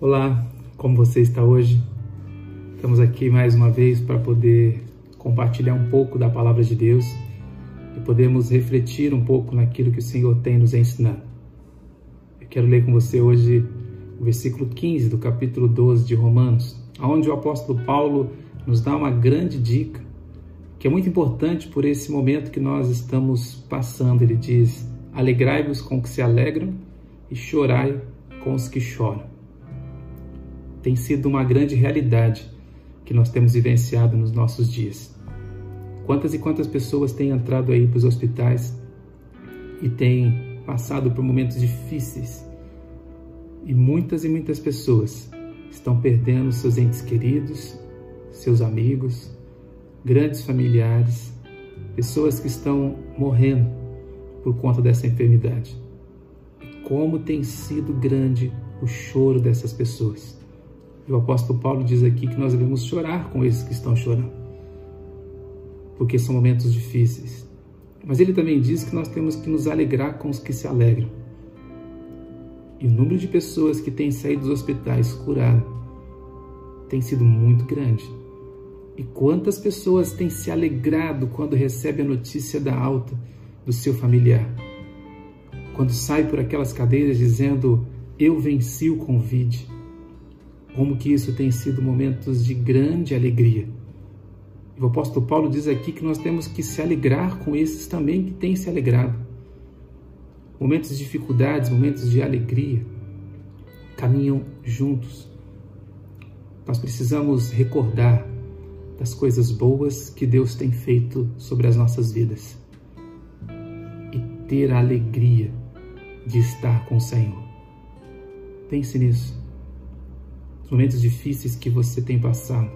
Olá, como você está hoje? Estamos aqui mais uma vez para poder compartilhar um pouco da palavra de Deus e podemos refletir um pouco naquilo que o Senhor tem nos ensinado. Eu quero ler com você hoje o versículo 15 do capítulo 12 de Romanos, onde o apóstolo Paulo nos dá uma grande dica que é muito importante por esse momento que nós estamos passando. Ele diz: Alegrai-vos com os que se alegram e chorai com os que choram tem sido uma grande realidade que nós temos vivenciado nos nossos dias. Quantas e quantas pessoas têm entrado aí para os hospitais e têm passado por momentos difíceis. E muitas e muitas pessoas estão perdendo seus entes queridos, seus amigos, grandes familiares, pessoas que estão morrendo por conta dessa enfermidade. E como tem sido grande o choro dessas pessoas. E o apóstolo Paulo diz aqui que nós devemos chorar com esses que estão chorando, porque são momentos difíceis. Mas ele também diz que nós temos que nos alegrar com os que se alegram. E o número de pessoas que têm saído dos hospitais curado tem sido muito grande. E quantas pessoas têm se alegrado quando recebe a notícia da alta do seu familiar? Quando sai por aquelas cadeiras dizendo: Eu venci o Covid como que isso tem sido momentos de grande alegria. O apóstolo Paulo diz aqui que nós temos que se alegrar com esses também que têm se alegrado. Momentos de dificuldades, momentos de alegria, caminham juntos. Nós precisamos recordar das coisas boas que Deus tem feito sobre as nossas vidas e ter a alegria de estar com o Senhor. Pense nisso momentos difíceis que você tem passado.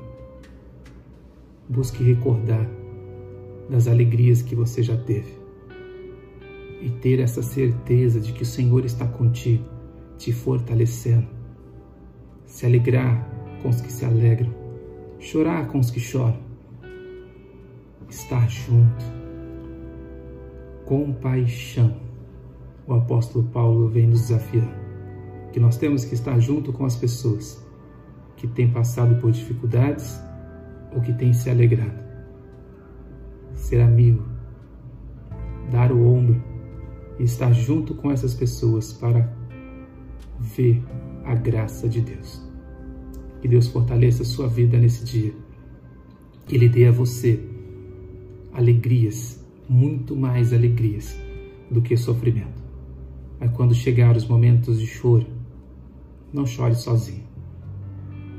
Busque recordar das alegrias que você já teve e ter essa certeza de que o Senhor está contigo, te fortalecendo. Se alegrar com os que se alegram, chorar com os que choram, estar junto. Com paixão, o apóstolo Paulo vem nos desafiando que nós temos que estar junto com as pessoas que tem passado por dificuldades ou que tem se alegrado. Ser amigo, dar o ombro e estar junto com essas pessoas para ver a graça de Deus. Que Deus fortaleça a sua vida nesse dia. Que Ele dê a você alegrias, muito mais alegrias do que sofrimento. Mas quando chegar os momentos de choro, não chore sozinho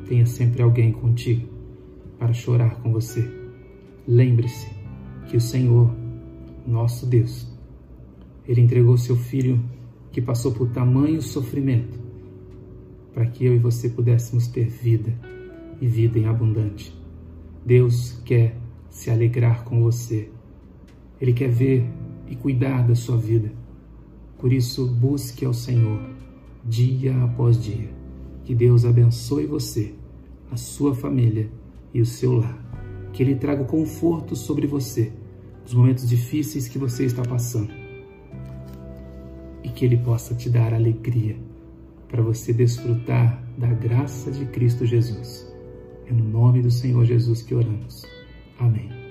tenha sempre alguém contigo para chorar com você. Lembre-se que o Senhor, nosso Deus, Ele entregou seu Filho que passou por tamanho sofrimento para que eu e você pudéssemos ter vida e vida em abundante. Deus quer se alegrar com você. Ele quer ver e cuidar da sua vida. Por isso, busque ao Senhor dia após dia. Que Deus abençoe você a sua família e o seu lar. Que Ele traga conforto sobre você nos momentos difíceis que você está passando. E que Ele possa te dar alegria para você desfrutar da graça de Cristo Jesus. É no nome do Senhor Jesus que oramos. Amém.